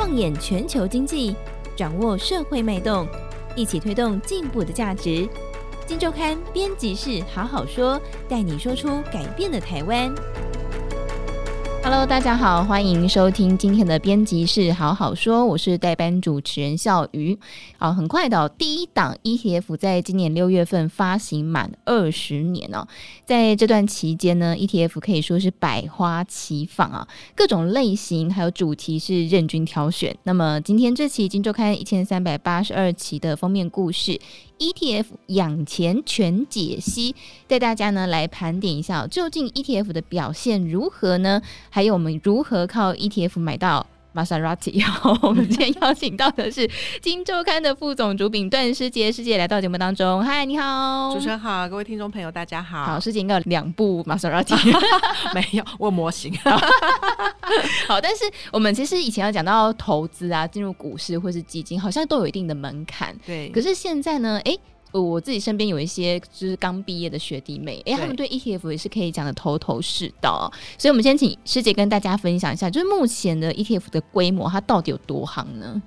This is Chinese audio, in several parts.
放眼全球经济，掌握社会脉动，一起推动进步的价值。金周刊编辑室好好说，带你说出改变的台湾。Hello，大家好，欢迎收听今天的编辑室好好说，我是代班主持人笑鱼。好，很快的、哦，第一档 ETF 在今年六月份发行满二十年哦，在这段期间呢，ETF 可以说是百花齐放啊，各种类型还有主题是任君挑选。那么今天这期《今周刊》一千三百八十二期的封面故事。ETF 养钱全解析，带大家呢来盘点一下，究竟 ETF 的表现如何呢？还有我们如何靠 ETF 买到玛莎拉蒂？好，我们今天邀请到的是《金周刊》的副总主笔段诗洁师姐来到节目当中。嗨，你好，主持人好，各位听众朋友大家好。好，师姐应该有两部玛莎拉蒂，没有，我有模型。好，但是我们其实以前要讲到投资啊，进入股市或是基金，好像都有一定的门槛。对，可是现在呢，哎。我自己身边有一些就是刚毕业的学弟妹，哎，他们对 ETF 也是可以讲的头头是道，所以我们先请师姐跟大家分享一下，就是目前的 ETF 的规模，它到底有多行呢？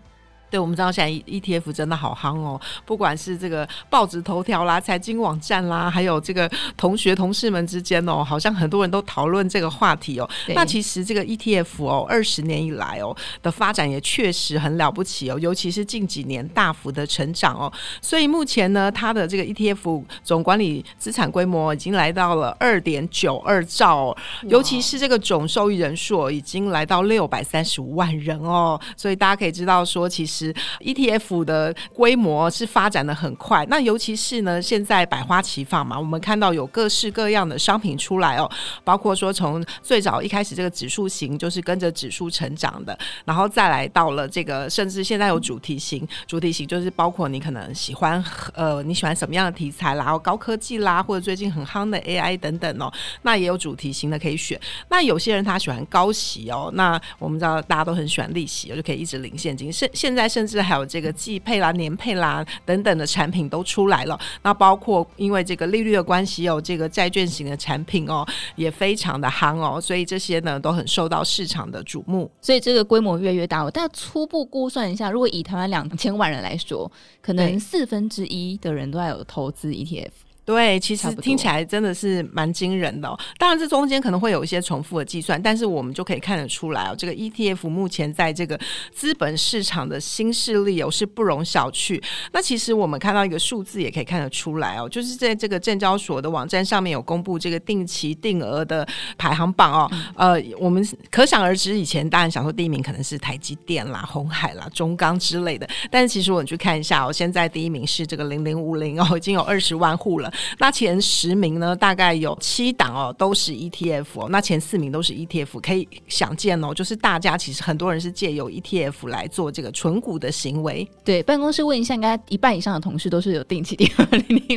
对，我们知道现在 ETF 真的好夯哦，不管是这个报纸头条啦、财经网站啦，还有这个同学同事们之间哦，好像很多人都讨论这个话题哦。那其实这个 ETF 哦，二十年以来哦的发展也确实很了不起哦，尤其是近几年大幅的成长哦。所以目前呢，它的这个 ETF 总管理资产规模已经来到了二点九二兆哦，尤其是这个总受益人数已经来到六百三十五万人哦。所以大家可以知道说，其实 ETF 的规模是发展的很快，那尤其是呢，现在百花齐放嘛，我们看到有各式各样的商品出来哦，包括说从最早一开始这个指数型就是跟着指数成长的，然后再来到了这个，甚至现在有主题型，主题型就是包括你可能喜欢呃你喜欢什么样的题材啦，然后高科技啦，或者最近很夯的 AI 等等哦，那也有主题型的可以选。那有些人他喜欢高息哦，那我们知道大家都很喜欢利息，我就可以一直领现金。现现在甚至还有这个季配啦、年配啦等等的产品都出来了。那包括因为这个利率的关系，有这个债券型的产品哦，也非常的夯哦。所以这些呢都很受到市场的瞩目。所以这个规模越来越大。我大概初步估算一下，如果以台湾两千万人来说，可能四分之一的人都要有投资 ETF。对，其实听起来真的是蛮惊人的哦。当然，这中间可能会有一些重复的计算，但是我们就可以看得出来哦，这个 ETF 目前在这个资本市场的新势力哦是不容小觑。那其实我们看到一个数字也可以看得出来哦，就是在这个证交所的网站上面有公布这个定期定额的排行榜哦。呃，我们可想而知，以前当然想说第一名可能是台积电啦、红海啦、中钢之类的，但是其实我们去看一下哦，现在第一名是这个零零五零哦，已经有二十万户了。那前十名呢，大概有七档哦，都是 ETF 哦。那前四名都是 ETF，可以想见哦，就是大家其实很多人是借由 ETF 来做这个纯股的行为。对，办公室问一下，应该一半以上的同事都是有定期定额。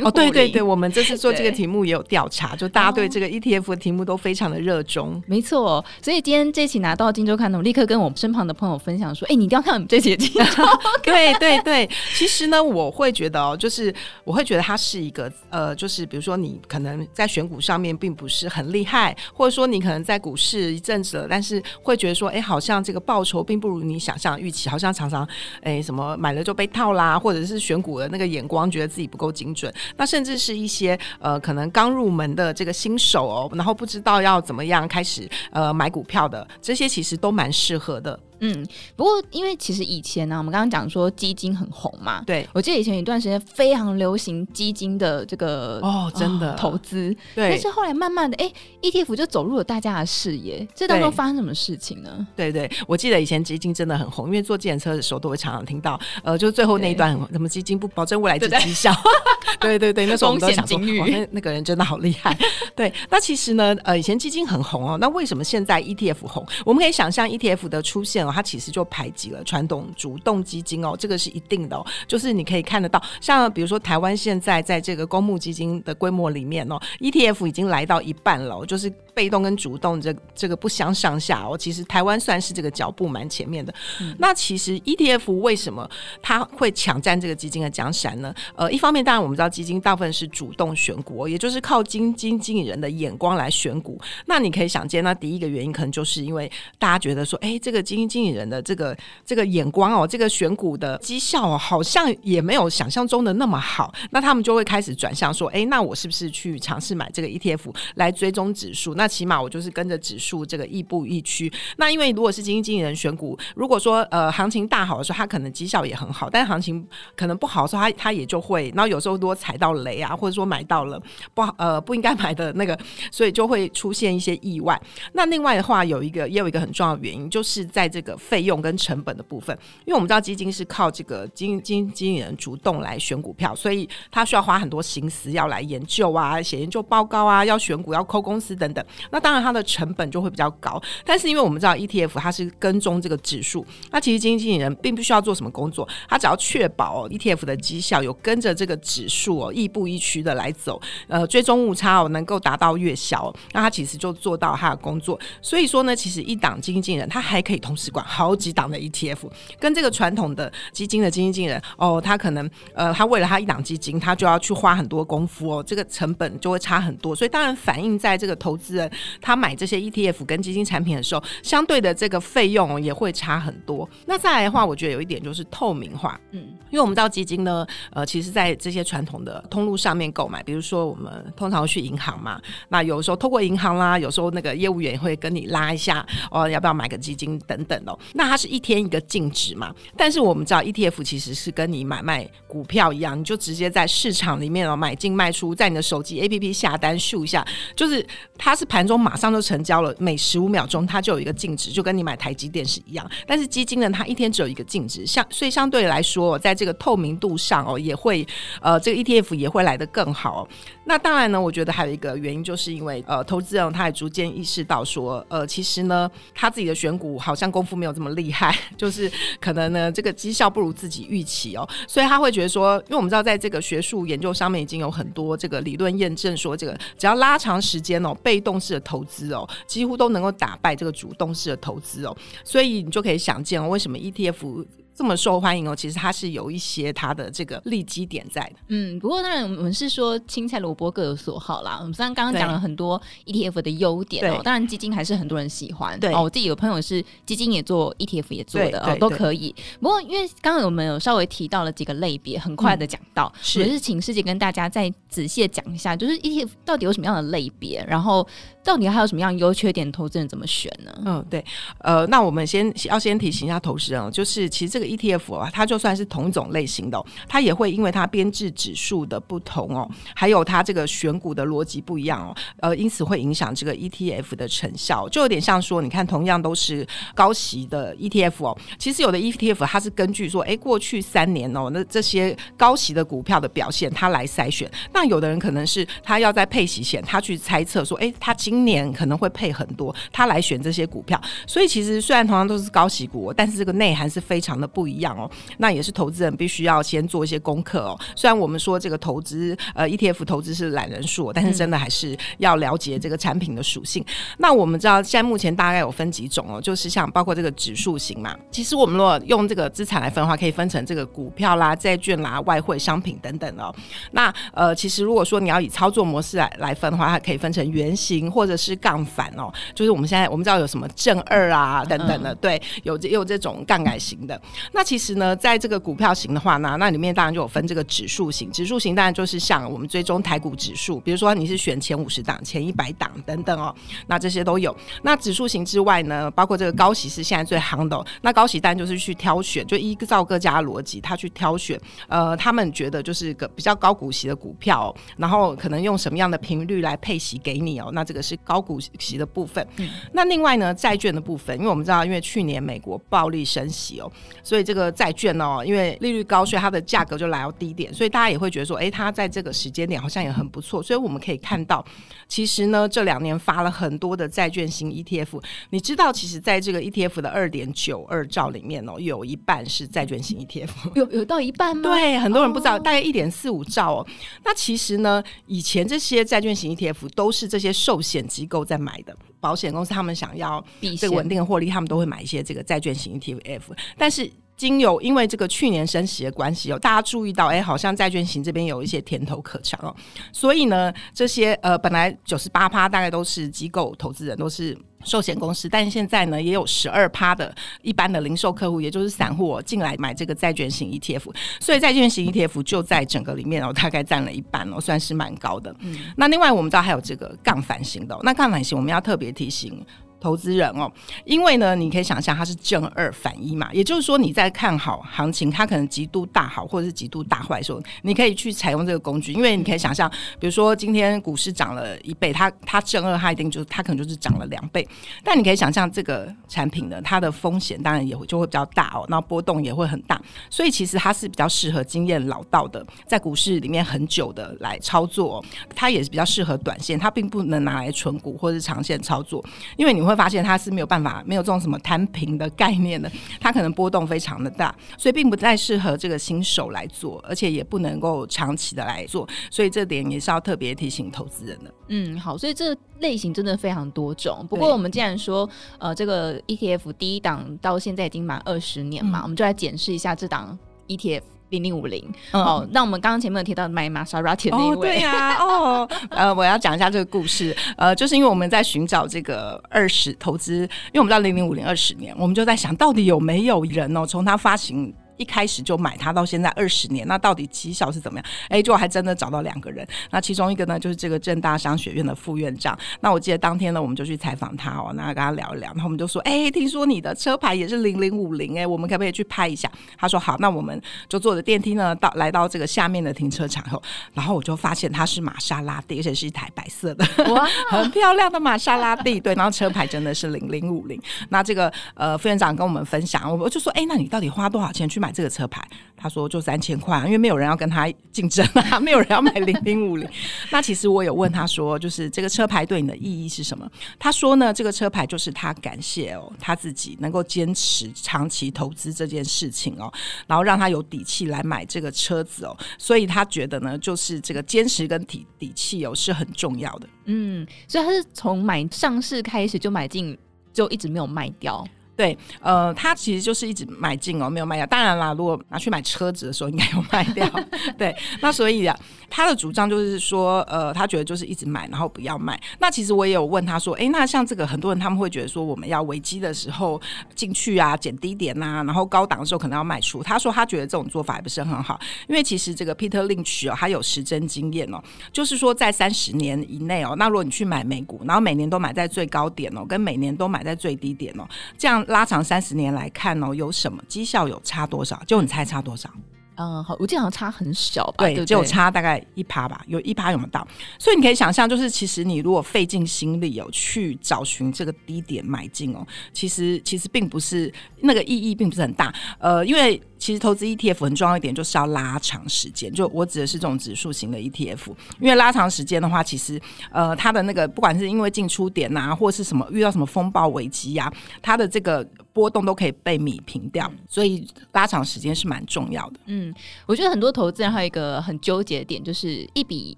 哦，对对对，我们这次做这个题目也有调查，就大家对这个 ETF 的题目都非常的热衷。没错，所以今天这期拿到《金周刊》呢，我立刻跟我们身旁的朋友分享说：“哎，你一定要看我们这期的《今周刊》。”对对对，其实呢，我会觉得哦，就是我会觉得它是一个呃，就是。比如说，你可能在选股上面并不是很厉害，或者说你可能在股市一阵子了，但是会觉得说，哎，好像这个报酬并不如你想象预期，好像常常，哎，什么买了就被套啦，或者是选股的那个眼光觉得自己不够精准，那甚至是一些呃，可能刚入门的这个新手哦，然后不知道要怎么样开始呃买股票的，这些其实都蛮适合的。嗯，不过因为其实以前呢、啊，我们刚刚讲说基金很红嘛，对，我记得以前有一段时间非常流行基金的这个哦，真的、哦、投资，对，但是后来慢慢的，哎，ETF 就走入了大家的视野，这当中发生什么事情呢？对对，我记得以前基金真的很红，因为坐计程车的时候都会常常听到，呃，就最后那一段什么基金不保证未来之绩效，对对对，那时候我们都想说，哇，那那个人真的好厉害。对，那其实呢，呃，以前基金很红哦，那为什么现在 ETF 红？我们可以想象 ETF 的出现。它其实就排挤了传统主动基金哦，这个是一定的哦。就是你可以看得到，像比如说台湾现在在这个公募基金的规模里面哦，ETF 已经来到一半了，就是被动跟主动这这个不相上下哦。其实台湾算是这个脚步蛮前面的。那其实 ETF 为什么它会抢占这个基金的江山呢？呃，一方面当然我们知道基金大部分是主动选股，也就是靠基金经理人的眼光来选股。那你可以想见，那第一个原因可能就是因为大家觉得说，哎，这个基金经经理人的这个这个眼光哦，这个选股的绩效哦，好像也没有想象中的那么好。那他们就会开始转向说，哎，那我是不是去尝试买这个 ETF 来追踪指数？那起码我就是跟着指数这个亦步亦趋。那因为如果是基金经理人选股，如果说呃行情大好的时候，他可能绩效也很好，但是行情可能不好的时候，他他也就会，然后有时候如果踩到雷啊，或者说买到了不好呃不应该买的那个，所以就会出现一些意外。那另外的话，有一个也有一个很重要的原因，就是在这个费用跟成本的部分，因为我们知道基金是靠这个基金经经理人主动来选股票，所以他需要花很多心思要来研究啊，写研究报告啊，要选股，要抠公司等等。那当然它的成本就会比较高。但是因为我们知道 ETF 它是跟踪这个指数，那其实经理人并不需要做什么工作，他只要确保 ETF 的绩效有跟着这个指数哦，亦步亦趋的来走，呃，追踪误差哦能够达到月销，那他其实就做到他的工作。所以说呢，其实一档经理人他还可以同时管好几档的 ETF，跟这个传统的基金的经理人哦，他可能呃，他为了他一档基金，他就要去花很多功夫哦，这个成本就会差很多。所以当然反映在这个投资人他买这些 ETF 跟基金产品的时候，相对的这个费用也会差很多。那再来的话，我觉得有一点就是透明化，嗯，因为我们知道基金呢，呃，其实在这些传统的通路上面购买，比如说我们通常去银行嘛，那有时候透过银行啦，有时候那个业务员会跟你拉一下哦，要不要买个基金等等哦。那它是一天一个净值嘛，但是我们知道 ETF 其实是跟你买卖股票一样，你就直接在市场里面哦买进卖出，在你的手机 APP 下单数一下，就是它是盘中马上就成交了，每十五秒钟它就有一个净值，就跟你买台积电是一样。但是基金呢，它一天只有一个净值，相所以相对来说，在这个透明度上哦，也会呃这个 ETF 也会来得更好。那当然呢，我觉得还有一个原因，就是因为呃投资人他也逐渐意识到说，呃其实呢他自己的选股好像功夫没有这么厉害，就是可能呢这个绩效不如自己预期哦，所以他会觉得说，因为我们知道在这个学术研究上面已经有很多这个理论验证说，这个只要拉长时间哦，被动式的投资哦，几乎都能够打败这个主动式的投资哦，所以你就可以想见哦，为什么 ETF 这么受欢迎哦，其实它是有一些它的这个利基点在的。嗯，不过当然我们是说青菜萝卜各有所好啦。我们虽然刚刚讲了很多 ETF 的优点哦，当然基金还是很多人喜欢。对哦，我自己有朋友是基金也做，ETF 也做的哦，都可以。不过因为刚刚我们有稍微提到了几个类别，很快的讲到，嗯、是，是请师姐跟大家再仔细的讲一下，就是 ETF 到底有什么样的类别，然后到底还有什么样优缺点，投资人怎么选呢？嗯，对，呃，那我们先要先提醒一下投资人哦，就是其实这个。ETF 啊，它就算是同一种类型的，它也会因为它编制指数的不同哦，还有它这个选股的逻辑不一样哦，呃，因此会影响这个 ETF 的成效，就有点像说，你看，同样都是高息的 ETF 哦，其实有的 ETF 它是根据说，哎，过去三年哦，那这些高息的股票的表现，它来筛选；那有的人可能是他要在配息前，他去猜测说，哎，他今年可能会配很多，他来选这些股票。所以其实虽然同样都是高息股，但是这个内涵是非常的不一样哦，那也是投资人必须要先做一些功课哦。虽然我们说这个投资呃 ETF 投资是懒人数，但是真的还是要了解这个产品的属性。那我们知道现在目前大概有分几种哦，就是像包括这个指数型嘛。其实我们如果用这个资产来分的话，可以分成这个股票啦、债券啦、外汇、商品等等哦。那呃，其实如果说你要以操作模式来来分的话，它可以分成圆形或者是杠反哦。就是我们现在我们知道有什么正二啊等等的，嗯、对，有也有这种杠杆型。的那其实呢，在这个股票型的话呢，那里面当然就有分这个指数型。指数型当然就是像我们追踪台股指数，比如说你是选前五十档、前一百档等等哦，那这些都有。那指数型之外呢，包括这个高息是现在最夯的哦。那高息当然就是去挑选，就依照各家逻辑，他去挑选，呃，他们觉得就是个比较高股息的股票哦，然后可能用什么样的频率来配息给你哦。那这个是高股息的部分。嗯。那另外呢，债券的部分，因为我们知道，因为去年美国暴力升息哦。所以这个债券哦，因为利率高，所以它的价格就来到低点，所以大家也会觉得说，哎，它在这个时间点好像也很不错。所以我们可以看到，其实呢，这两年发了很多的债券型 ETF。你知道，其实在这个 ETF 的二点九二兆里面哦，有一半是债券型 ETF，有有到一半吗？对，很多人不知道，大概一点四五兆哦。那其实呢，以前这些债券型 ETF 都是这些寿险机构在买的。保险公司他们想要这个稳定的获利，他们都会买一些这个债券型 ETF。但是经由因为这个去年升息的关系哦，大家注意到，哎，好像债券型这边有一些甜头可尝哦，所以呢，这些呃本来九十八趴大概都是机构投资人，都是寿险公司，但是现在呢，也有十二趴的一般的零售客户，也就是散户进来买这个债券型 ETF，所以债券型 ETF 就在整个里面哦，大概占了一半哦，算是蛮高的。嗯，那另外我们知道还有这个杠杆型的哦，那杠杆型我们要特别提醒。投资人哦，因为呢，你可以想象它是正二反一嘛，也就是说你在看好行情，它可能极度大好或者是极度大坏的时候，你可以去采用这个工具，因为你可以想象，比如说今天股市涨了一倍，它它正二，它一定就它可能就是涨了两倍，但你可以想象这个产品呢，它的风险当然也会就会比较大哦，那波动也会很大，所以其实它是比较适合经验老道的，在股市里面很久的来操作，它也是比较适合短线，它并不能拿来存股或者是长线操作，因为你会发现它是没有办法，没有这种什么摊平的概念的，它可能波动非常的大，所以并不太适合这个新手来做，而且也不能够长期的来做，所以这点也是要特别提醒投资人的。嗯，好，所以这类型真的非常多种。不过我们既然说，呃，这个 ETF 第一档到现在已经满二十年嘛，嗯、我们就来检视一下这档 ETF。零零五零。哦，那我们刚刚前面有提到买玛莎拉蒂的那一位，哦，对呀，啊，哦，呃，我要讲一下这个故事，呃，就是因为我们在寻找这个二十投资，因为我们知道零零五零二十年，我们就在想到底有没有人哦，从它发行。一开始就买它到现在二十年，那到底绩效是怎么样？哎，就还真的找到两个人。那其中一个呢，就是这个正大商学院的副院长。那我记得当天呢，我们就去采访他哦，那跟他聊一聊。然后我们就说，哎，听说你的车牌也是零零五零，哎，我们可不可以去拍一下？他说好，那我们就坐着电梯呢，到来到这个下面的停车场后，然后我就发现它是玛莎拉蒂，而且是一台白色的，哇，很漂亮的玛莎拉蒂。对，然后车牌真的是零零五零。那这个呃副院长跟我们分享，我就说，哎，那你到底花多少钱去买？买这个车牌，他说就三千块，因为没有人要跟他竞争啊，没有人要买零零五零。那其实我有问他说，就是这个车牌对你的意义是什么？他说呢，这个车牌就是他感谢哦，他自己能够坚持长期投资这件事情哦，然后让他有底气来买这个车子哦，所以他觉得呢，就是这个坚持跟底底气哦是很重要的。嗯，所以他是从买上市开始就买进，就一直没有卖掉。对，呃，他其实就是一直买进哦，没有卖掉。当然啦，如果拿去买车子的时候，应该有卖掉。对，那所以啊，他的主张就是说，呃，他觉得就是一直买，然后不要卖。那其实我也有问他说，哎，那像这个很多人他们会觉得说，我们要危机的时候进去啊，减低点呐、啊，然后高档的时候可能要卖出。他说他觉得这种做法也不是很好，因为其实这个 Peter Lynch 哦，他有实证经验哦，就是说在三十年以内哦，那如果你去买美股，然后每年都买在最高点哦，跟每年都买在最低点哦，这样。拉长三十年来看哦，有什么绩效有差多少？就你猜差多少？嗯，好，我记得好像差很小吧？对，只有差大概一趴吧，有一趴有没有到？所以你可以想象，就是其实你如果费尽心力哦，去找寻这个低点买进哦，其实其实并不是那个意义并不是很大。呃，因为其实投资 ETF 很重要一点就是要拉长时间，就我指的是这种指数型的 ETF，因为拉长时间的话，其实呃它的那个不管是因为进出点呐、啊，或是什么遇到什么风暴危机呀，它的这个。波动都可以被米平掉，所以拉长时间是蛮重要的。嗯，我觉得很多投资人还有一个很纠结的点，就是一笔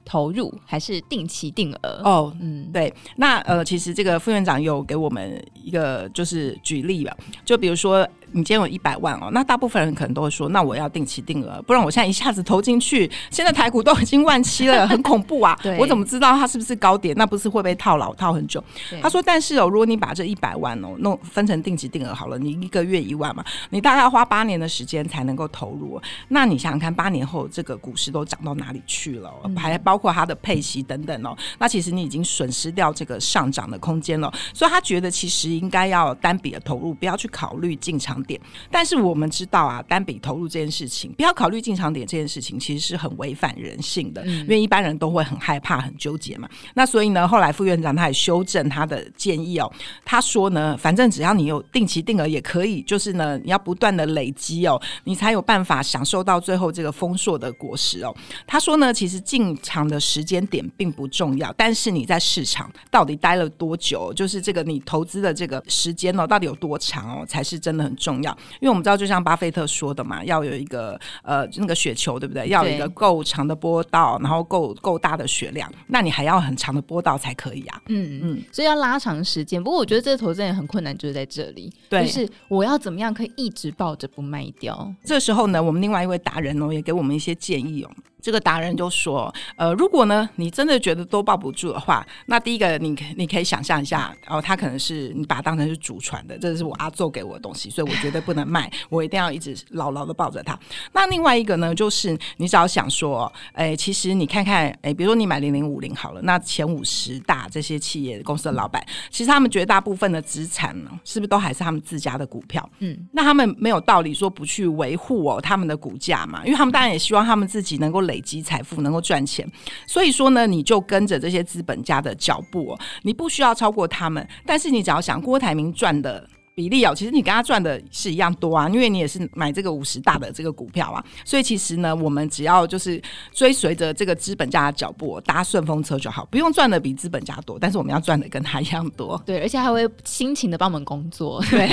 投入还是定期定额。哦，嗯，对。那呃，其实这个副院长有给我们一个就是举例吧，就比如说。你今天有一百万哦，那大部分人可能都会说，那我要定期定额，不然我现在一下子投进去，现在台股都已经万七了，很恐怖啊！我怎么知道它是不是高点？那不是会被套牢套很久？他说，但是哦，如果你把这一百万哦弄分成定期定额好了，你一个月一万嘛，你大概要花八年的时间才能够投入。那你想想看，八年后这个股市都涨到哪里去了？还包括它的配息等等哦。那其实你已经损失掉这个上涨的空间了。所以他觉得其实应该要单笔的投入，不要去考虑进场点，但是我们知道啊，单笔投入这件事情，不要考虑进场点这件事情，其实是很违反人性的，嗯、因为一般人都会很害怕、很纠结嘛。那所以呢，后来副院长他也修正他的建议哦，他说呢，反正只要你有定期定额也可以，就是呢，你要不断的累积哦，你才有办法享受到最后这个丰硕的果实哦。他说呢，其实进场的时间点并不重要，但是你在市场到底待了多久，就是这个你投资的这个时间哦，到底有多长哦，才是真的很重要。重要，因为我们知道，就像巴菲特说的嘛，要有一个呃那个雪球，对不对？要有一个够长的波道，然后够够大的雪量，那你还要很长的波道才可以啊。嗯嗯，所以要拉长时间。不过我觉得这个投资人很困难，就是在这里，对，就是我要怎么样可以一直抱着不卖掉？这时候呢，我们另外一位达人哦，也给我们一些建议哦。这个达人就说：“呃，如果呢，你真的觉得都抱不住的话，那第一个你，你你可以想象一下，哦，他可能是你把它当成是祖传的，这是我阿祖给我的东西，所以我绝对不能卖，我一定要一直牢牢的抱着它。那另外一个呢，就是你只要想说，哎，其实你看看，哎，比如说你买零零五零好了，那前五十大这些企业公司的老板，其实他们绝大部分的资产呢，是不是都还是他们自家的股票？嗯，那他们没有道理说不去维护哦他们的股价嘛，因为他们当然也希望他们自己能够。”累积财富能够赚钱，所以说呢，你就跟着这些资本家的脚步，你不需要超过他们，但是你只要想郭台铭赚的。比例哦，其实你跟他赚的是一样多啊，因为你也是买这个五十大的这个股票啊，所以其实呢，我们只要就是追随着这个资本家的脚步，搭顺风车就好，不用赚的比资本家多，但是我们要赚的跟他一样多。对，而且还会辛勤的帮我们工作，对，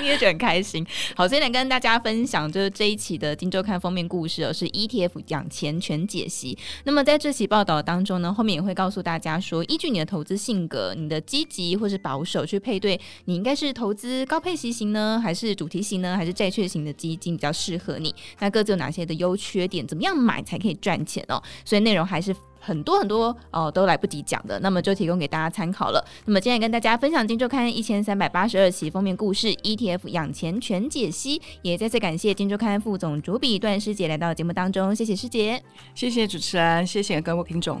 你也觉得很开心。好，今天来跟大家分享就是这一期的《金周刊》封面故事哦，是 ETF 养钱全解析。那么在这期报道当中呢，后面也会告诉大家说，依据你的投资性格，你的积极或是保守去配对，你应该是。投资高配息型呢，还是主题型呢，还是债券型的基金比较适合你？那各自有哪些的优缺点？怎么样买才可以赚钱哦？所以内容还是很多很多哦，都来不及讲的，那么就提供给大家参考了。那么今天跟大家分享《金周刊》一千三百八十二期封面故事，ETF 养钱全解析，也再次感谢《金周刊》副总主笔段师姐来到节目当中，谢谢师姐，谢谢主持人，谢谢各位听众。